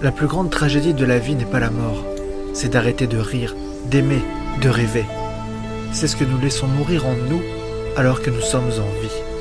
La plus grande tragédie de la vie n'est pas la mort, c'est d'arrêter de rire, d'aimer, de rêver. C'est ce que nous laissons mourir en nous alors que nous sommes en vie.